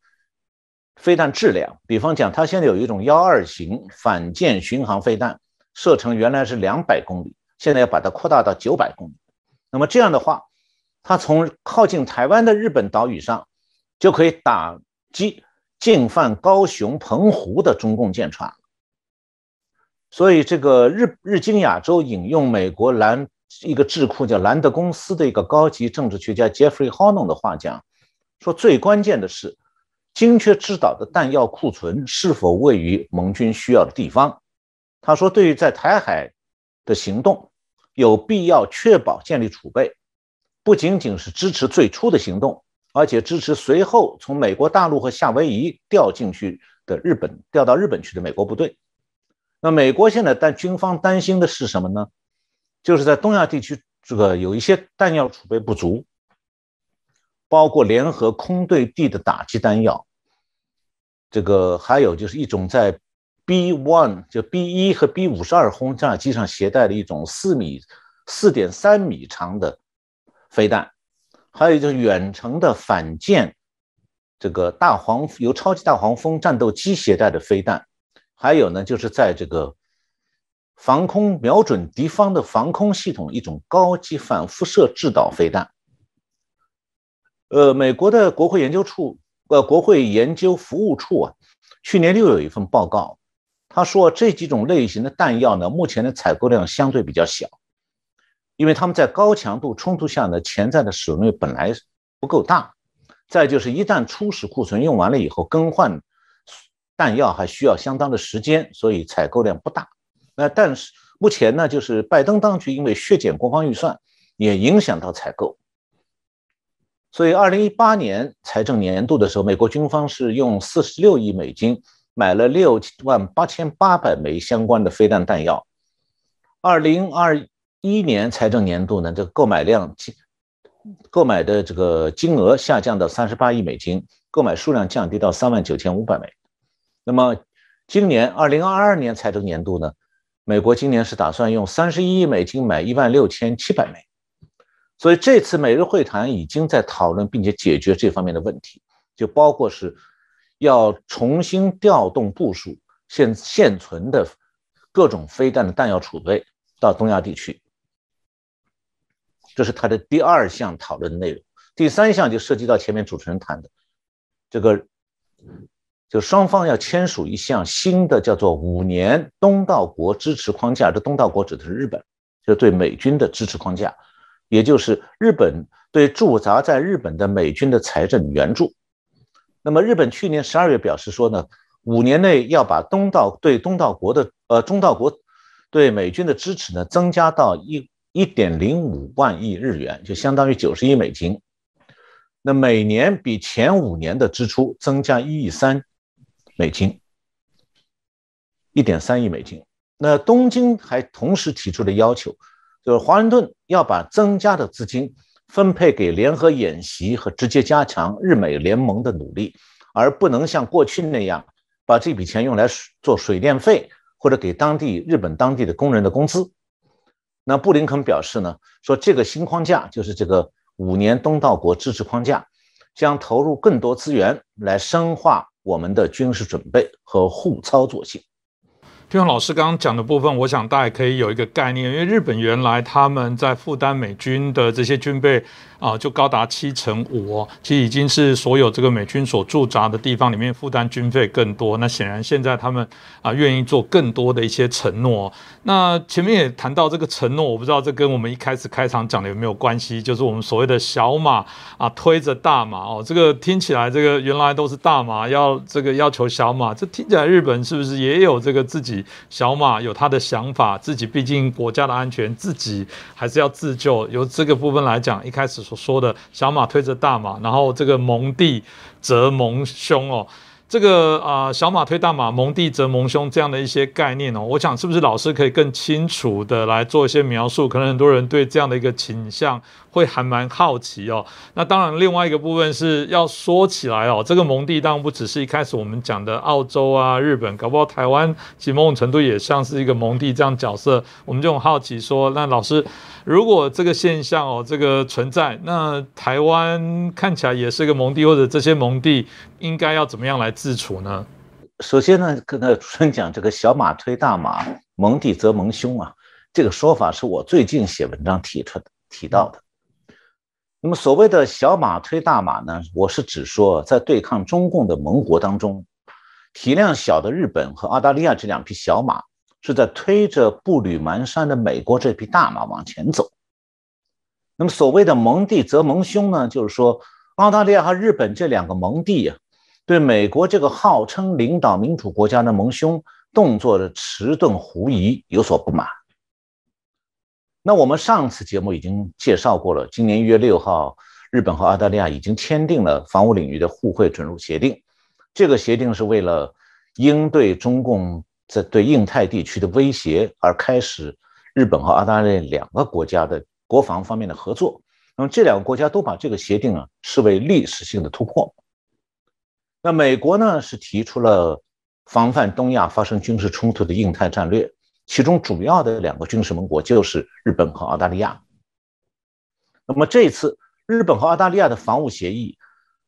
飞弹质量，比方讲，它现在有一种幺二型反舰巡航飞弹，射程原来是两百公里，现在要把它扩大到九百公里。那么这样的话，它从靠近台湾的日本岛屿上就可以打击进犯高雄、澎湖的中共舰船。所以，这个日日经亚洲引用美国兰一个智库叫兰德公司的一个高级政治学家 Jeffrey Hornon 的话讲，说最关键的是。精确制导的弹药库存是否位于盟军需要的地方？他说，对于在台海的行动，有必要确保建立储备，不仅仅是支持最初的行动，而且支持随后从美国大陆和夏威夷调进去的日本调到日本去的美国部队。那美国现在担军方担心的是什么呢？就是在东亚地区这个有一些弹药储备不足，包括联合空对地的打击弹药，这个还有就是一种在。B one 就 B 一和 B 五十二轰炸机上携带的一种四米、四点三米长的飞弹，还有就是远程的反舰这个大黄由超级大黄蜂战斗机携带的飞弹，还有呢就是在这个防空瞄准敌方的防空系统一种高级反辐射制导飞弹。呃，美国的国会研究处呃国会研究服务处啊，去年又有一份报告。他说这几种类型的弹药呢，目前的采购量相对比较小，因为他们在高强度冲突下呢，潜在的使用率本来不够大。再就是一旦初始库存用完了以后，更换弹药还需要相当的时间，所以采购量不大。那但是目前呢，就是拜登当局因为削减国防预算，也影响到采购。所以二零一八年财政年度的时候，美国军方是用四十六亿美金。买了六万八千八百枚相关的飞弹弹药。二零二一年财政年度呢，这个购买量、购买的这个金额下降到三十八亿美金，购买数量降低到三万九千五百枚。那么今年二零二二年财政年度呢，美国今年是打算用三十一亿美金买一万六千七百枚。所以这次美日会谈已经在讨论并且解决这方面的问题，就包括是。要重新调动部署现现存的各种飞弹的弹药储备到东亚地区，这是他的第二项讨论内容。第三项就涉及到前面主持人谈的这个，就双方要签署一项新的叫做五年东道国支持框架。这东道国指的是日本，就对美军的支持框架，也就是日本对驻扎在日本的美军的财政援助。那么，日本去年十二月表示说呢，五年内要把东道对东道国的呃中道国对美军的支持呢增加到一一点零五万亿日元，就相当于九十亿美金。那每年比前五年的支出增加一亿三美金，一点三亿美金。那东京还同时提出了要求，就是华盛顿要把增加的资金。分配给联合演习和直接加强日美联盟的努力，而不能像过去那样把这笔钱用来做水电费或者给当地日本当地的工人的工资。那布林肯表示呢，说这个新框架就是这个五年东道国支持框架，将投入更多资源来深化我们的军事准备和互操作性。就像老师刚刚讲的部分，我想大家可以有一个概念，因为日本原来他们在负担美军的这些军备。啊，就高达七成五哦，其实已经是所有这个美军所驻扎的地方里面负担军费更多。那显然现在他们啊愿意做更多的一些承诺。那前面也谈到这个承诺，我不知道这跟我们一开始开场讲的有没有关系？就是我们所谓的小马啊推着大马哦，这个听起来这个原来都是大马要这个要求小马，这听起来日本是不是也有这个自己小马有他的想法？自己毕竟国家的安全自己还是要自救。由这个部分来讲，一开始说。说的小马推着大马，然后这个蒙弟则蒙兄哦，这个啊小马推大马，蒙弟则蒙兄这样的一些概念哦，我想是不是老师可以更清楚的来做一些描述？可能很多人对这样的一个倾向。会还蛮好奇哦。那当然，另外一个部分是要说起来哦，这个蒙地当然不只是一开始我们讲的澳洲啊、日本，搞不好台湾其某种程度也像是一个蒙地这样角色。我们就很好奇说，那老师，如果这个现象哦，这个存在，那台湾看起来也是个蒙地，或者这些蒙地应该要怎么样来自处呢？首先呢，跟那主持人讲，这个小马推大马，蒙地则蒙兄啊，这个说法是我最近写文章提出的、提到的。那么所谓的小马推大马呢？我是指说，在对抗中共的盟国当中，体量小的日本和澳大利亚这两匹小马是在推着步履蹒跚的美国这匹大马往前走。那么所谓的盟弟则盟兄呢？就是说，澳大利亚和日本这两个盟弟啊，对美国这个号称领导民主国家的盟兄动作的迟钝狐疑有所不满。那我们上次节目已经介绍过了，今年一月六号，日本和澳大利亚已经签订了防务领域的互惠准入协定。这个协定是为了应对中共在对印太地区的威胁而开始日本和澳大利亚两个国家的国防方面的合作。那么这两个国家都把这个协定啊视为历史性的突破。那美国呢是提出了防范东亚发生军事冲突的印太战略，其中主要的两个军事盟国就是日本和澳大利亚。那么这次日本和澳大利亚的防务协议。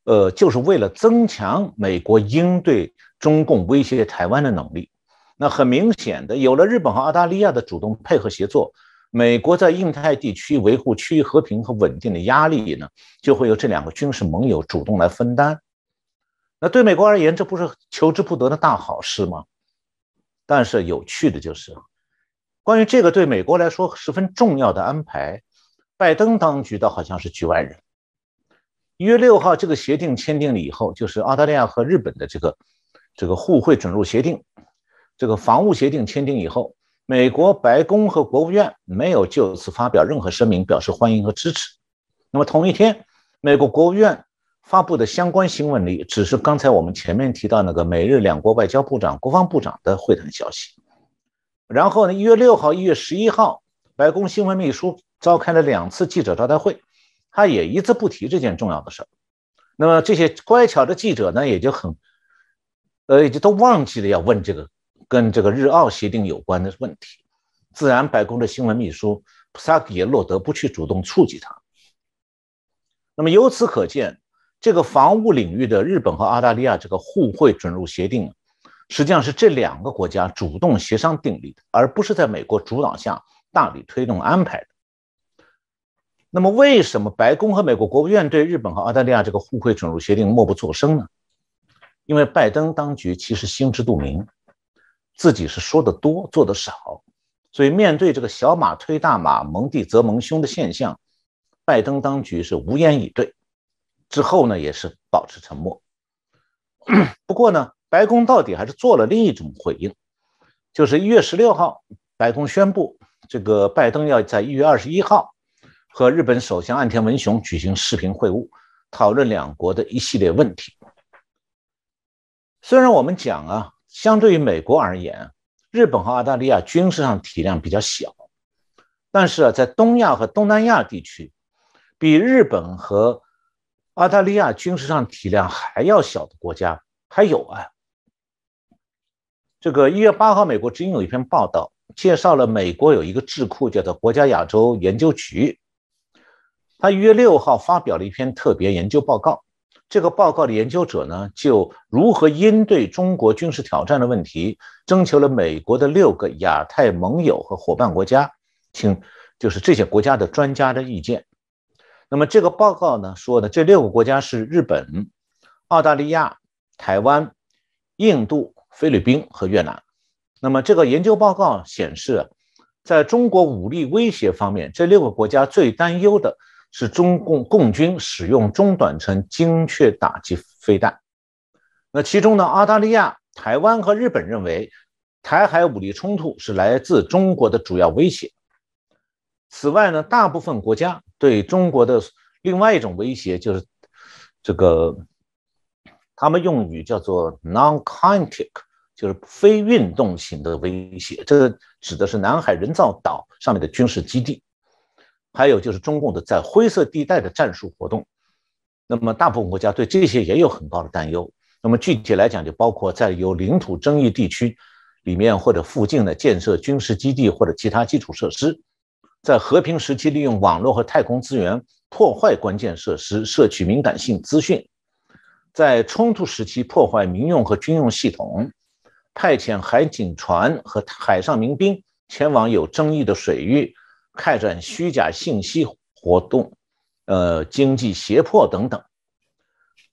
呃，就是为了增强美国应对中共威胁台湾的能力。那很明显的，有了日本和澳大利亚的主动配合协作，美国在印太地区维护区域和平和稳定的压力呢，就会由这两个军事盟友主动来分担。那对美国而言，这不是求之不得的大好事吗？但是有趣的就是，关于这个对美国来说十分重要的安排，拜登当局倒好像是局外人。一月六号，这个协定签订了以后，就是澳大利亚和日本的这个这个互惠准入协定，这个防务协定签订以后，美国白宫和国务院没有就此发表任何声明表示欢迎和支持。那么同一天，美国国务院发布的相关新闻里，只是刚才我们前面提到那个美日两国外交部长、国防部长的会谈消息。然后呢，一月六号、一月十一号，白宫新闻秘书召开了两次记者招待会。他也一字不提这件重要的事儿，那么这些乖巧的记者呢，也就很，呃，也就都忘记了要问这个跟这个日澳协定有关的问题，自然白宫的新闻秘书普萨克也落得不去主动触及他。那么由此可见，这个防务领域的日本和澳大利亚这个互惠准入协定，实际上是这两个国家主动协商订立的，而不是在美国主导下大力推动安排的。那么，为什么白宫和美国国务院对日本和澳大利亚这个互惠准入协定默不作声呢？因为拜登当局其实心知肚明，自己是说的多做的少，所以面对这个小马推大马、蒙弟则蒙兄的现象，拜登当局是无言以对。之后呢，也是保持沉默。不过呢，白宫到底还是做了另一种回应，就是一月十六号，白宫宣布，这个拜登要在一月二十一号。和日本首相岸田文雄举行视频会晤，讨论两国的一系列问题。虽然我们讲啊，相对于美国而言，日本和澳大利亚军事上体量比较小，但是啊，在东亚和东南亚地区，比日本和澳大利亚军事上体量还要小的国家还有啊。这个一月八号，美国之音有一篇报道，介绍了美国有一个智库，叫做国家亚洲研究局。他一月六号发表了一篇特别研究报告。这个报告的研究者呢，就如何应对中国军事挑战的问题，征求了美国的六个亚太盟友和伙伴国家，请就是这些国家的专家的意见。那么这个报告呢说的这六个国家是日本、澳大利亚、台湾、印度、菲律宾和越南。那么这个研究报告显示，在中国武力威胁方面，这六个国家最担忧的。是中共共军使用中短程精确打击飞弹。那其中呢，澳大利亚、台湾和日本认为，台海武力冲突是来自中国的主要威胁。此外呢，大部分国家对中国的另外一种威胁就是这个，他们用语叫做 non-kinetic，就是非运动型的威胁。这个指的是南海人造岛上面的军事基地。还有就是中共的在灰色地带的战术活动，那么大部分国家对这些也有很高的担忧。那么具体来讲，就包括在有领土争议地区里面或者附近的建设军事基地或者其他基础设施，在和平时期利用网络和太空资源破坏关键设施，摄取敏感性资讯；在冲突时期破坏民用和军用系统，派遣海警船和海上民兵前往有争议的水域。开展虚假信息活动，呃，经济胁迫等等。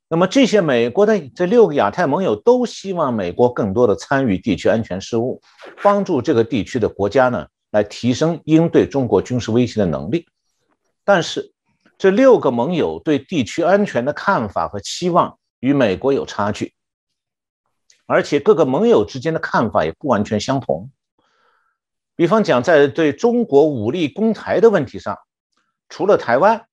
那么这些美国的这六个亚太盟友都希望美国更多的参与地区安全事务，帮助这个地区的国家呢来提升应对中国军事威胁的能力。但是这六个盟友对地区安全的看法和期望与美国有差距，而且各个盟友之间的看法也不完全相同。比方讲，在对中国武力攻台的问题上，除了台湾，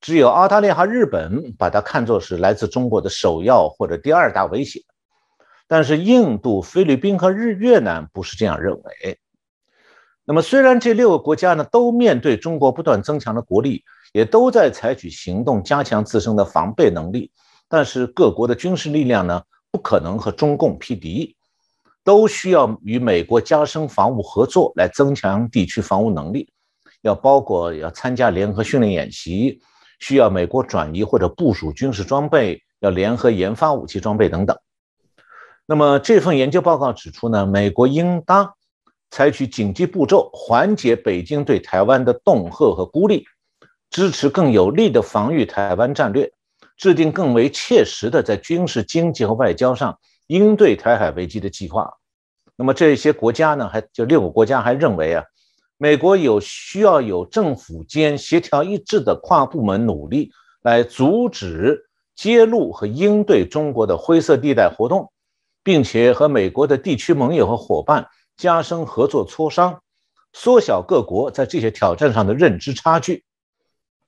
只有澳大利亚和日本把它看作是来自中国的首要或者第二大威胁。但是印度、菲律宾和日越南不是这样认为。那么，虽然这六个国家呢都面对中国不断增强的国力，也都在采取行动加强自身的防备能力，但是各国的军事力量呢不可能和中共匹敌。都需要与美国加深防务合作，来增强地区防务能力。要包括要参加联合训练演习，需要美国转移或者部署军事装备，要联合研发武器装备等等。那么这份研究报告指出呢，美国应当采取紧急步骤，缓解北京对台湾的恫吓和孤立，支持更有力的防御台湾战略，制定更为切实的在军事、经济和外交上应对台海危机的计划。那么这些国家呢，还就六个国家还认为啊，美国有需要有政府间协调一致的跨部门努力，来阻止揭露和应对中国的灰色地带活动，并且和美国的地区盟友和伙伴加深合作磋商，缩小各国在这些挑战上的认知差距。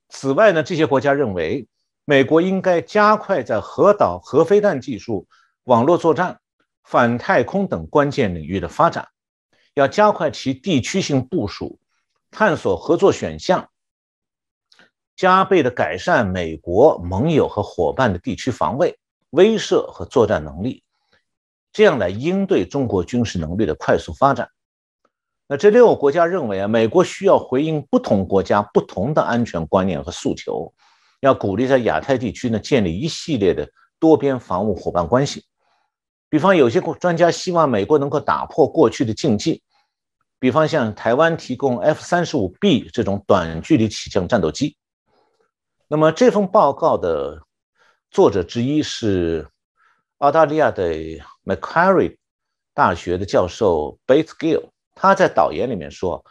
此外呢，这些国家认为，美国应该加快在核导、核飞弹技术、网络作战。反太空等关键领域的发展，要加快其地区性部署，探索合作选项，加倍的改善美国盟友和伙伴的地区防卫、威慑和作战能力，这样来应对中国军事能力的快速发展。那这六个国家认为啊，美国需要回应不同国家不同的安全观念和诉求，要鼓励在亚太地区呢建立一系列的多边防务伙伴关系。比方，有些专家希望美国能够打破过去的禁忌，比方向台湾提供 F 三十五 B 这种短距离起降战斗机。那么，这份报告的作者之一是澳大利亚的 Macquarie 大学的教授 Bates Gill，他在导言里面说：“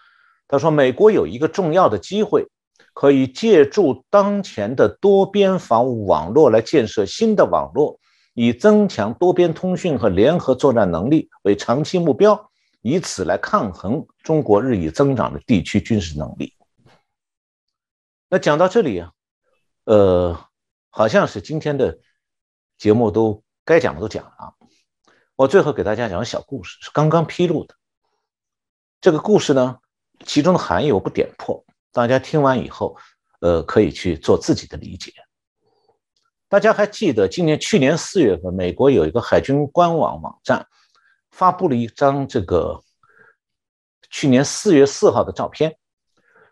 他说，美国有一个重要的机会，可以借助当前的多边防务网络来建设新的网络。”以增强多边通讯和联合作战能力为长期目标，以此来抗衡中国日益增长的地区军事能力。那讲到这里啊，呃，好像是今天的节目都该讲的都讲了啊。我最后给大家讲个小故事，是刚刚披露的。这个故事呢，其中的含义我不点破，大家听完以后，呃，可以去做自己的理解。大家还记得，今年去年四月份，美国有一个海军官网网站发布了一张这个去年四月四号的照片。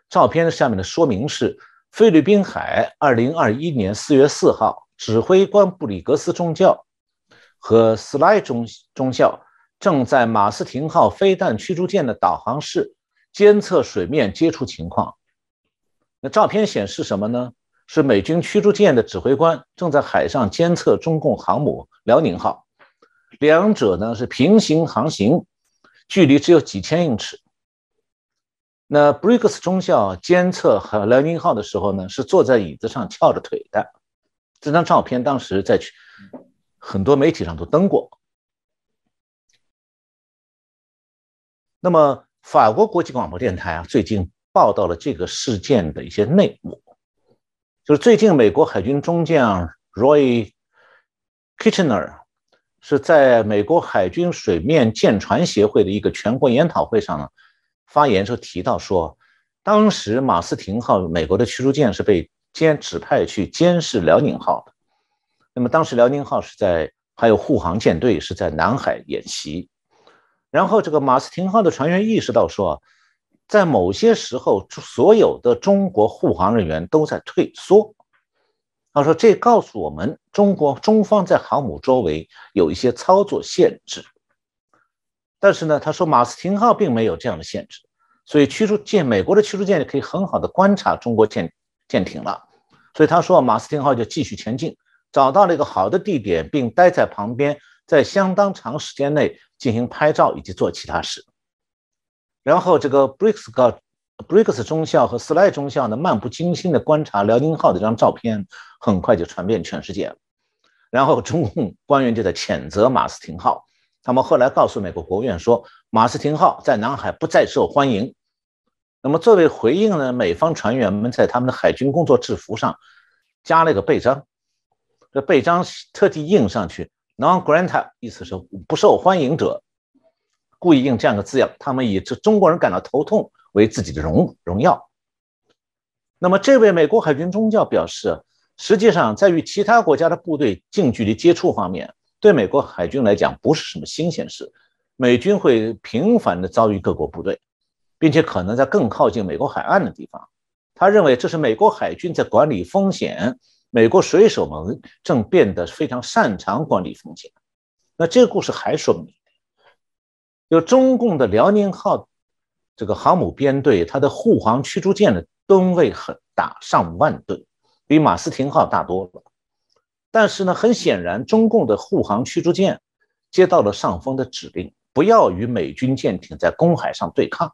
照片下面的说明是：菲律宾海二零二一年四月四号，指挥官布里格斯中校和斯莱中中校正在马斯廷号飞弹驱逐舰的导航室监测水面接触情况。那照片显示什么呢？是美军驱逐舰的指挥官正在海上监测中共航母辽宁号，两者呢是平行航行，距离只有几千英尺。那布里克斯中校监测和辽宁号的时候呢，是坐在椅子上翘着腿的。这张照片当时在很多媒体上都登过。那么法国国际广播电台啊，最近报道了这个事件的一些内幕。就是最近，美国海军中将 Roy Kitchener 是在美国海军水面舰船协会的一个全国研讨会上呢发言时候提到说，当时马斯廷号美国的驱逐舰是被监指派去监视辽宁号的。那么当时辽宁号是在还有护航舰队是在南海演习，然后这个马斯廷号的船员意识到说。在某些时候，所有的中国护航人员都在退缩。他说：“这告诉我们，中国中方在航母周围有一些操作限制。但是呢，他说马斯廷号并没有这样的限制，所以驱逐舰美国的驱逐舰就可以很好的观察中国舰舰艇了。所以他说马斯廷号就继续前进，找到了一个好的地点，并待在旁边，在相当长时间内进行拍照以及做其他事。”然后，这个 Briggs 告 Briggs 中校和 Sly 中校呢，漫不经心地观察辽宁号的这张照片，很快就传遍全世界了。然后，中共官员就在谴责马斯廷号，他们后来告诉美国国务院说，马斯廷号在南海不再受欢迎。那么作为回应呢，美方船员们在他们的海军工作制服上加了一个背章，这背章特地印上去，non-granta 意思是不受欢迎者，故意印这样的字样，他们以这中国人感到头痛为自己的荣荣耀。那么这位美国海军中将表示，实际上在与其他国家的部队近距离接触方面，对美国海军来讲不是什么新鲜事，美军会频繁地遭遇各国部队。并且可能在更靠近美国海岸的地方，他认为这是美国海军在管理风险。美国水手们正变得非常擅长管理风险。那这个故事还说明，就中共的辽宁号这个航母编队，它的护航驱逐舰的吨位很大，上万吨，比马斯廷号大多了。但是呢，很显然，中共的护航驱逐舰接到了上峰的指令，不要与美军舰艇在公海上对抗。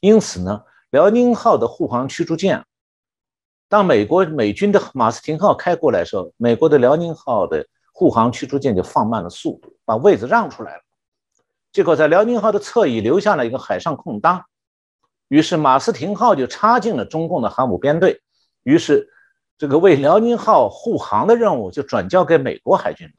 因此呢，辽宁号的护航驱逐舰，当美国美军的马斯廷号开过来的时候，美国的辽宁号的护航驱逐舰就放慢了速度，把位置让出来了。结果在辽宁号的侧翼留下了一个海上空当，于是马斯廷号就插进了中共的航母编队，于是这个为辽宁号护航的任务就转交给美国海军了。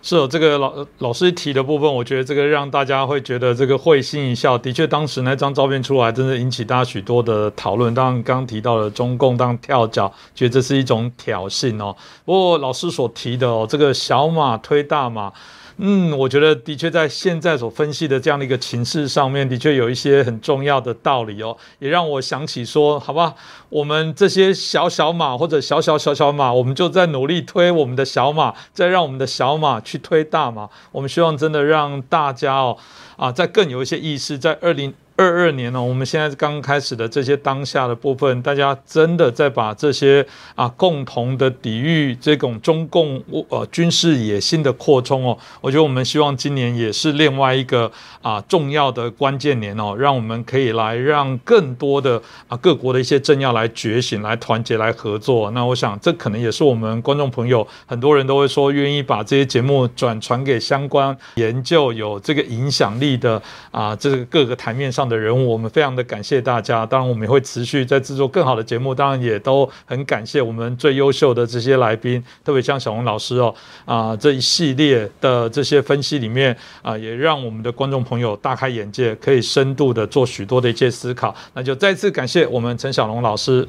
是哦，这个老老师提的部分，我觉得这个让大家会觉得这个会心一笑。的确，当时那张照片出来，真的引起大家许多的讨论。当然，刚提到了中共当跳脚，觉得这是一种挑衅哦。不过老师所提的哦，这个小马推大马。嗯，我觉得的确在现在所分析的这样的一个情势上面，的确有一些很重要的道理哦，也让我想起说，好吧，我们这些小小马或者小小小小马，我们就在努力推我们的小马，再让我们的小马去推大马。我们希望真的让大家哦，啊，在更有一些意识，在二零。二二年呢，我们现在刚开始的这些当下的部分，大家真的在把这些啊共同的抵御这种中共呃军事野心的扩充哦，我觉得我们希望今年也是另外一个啊重要的关键年哦，让我们可以来让更多的啊各国的一些政要来觉醒、来团结、来合作。那我想这可能也是我们观众朋友很多人都会说愿意把这些节目转传给相关研究有这个影响力的啊这个各个台面上。的人物，我们非常的感谢大家。当然，我们也会持续在制作更好的节目。当然，也都很感谢我们最优秀的这些来宾，特别像小红老师哦啊这一系列的这些分析里面啊，也让我们的观众朋友大开眼界，可以深度的做许多的一些思考。那就再次感谢我们陈小龙老师。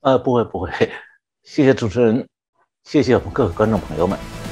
呃，不会不会，谢谢主持人，谢谢我们各个观众朋友们。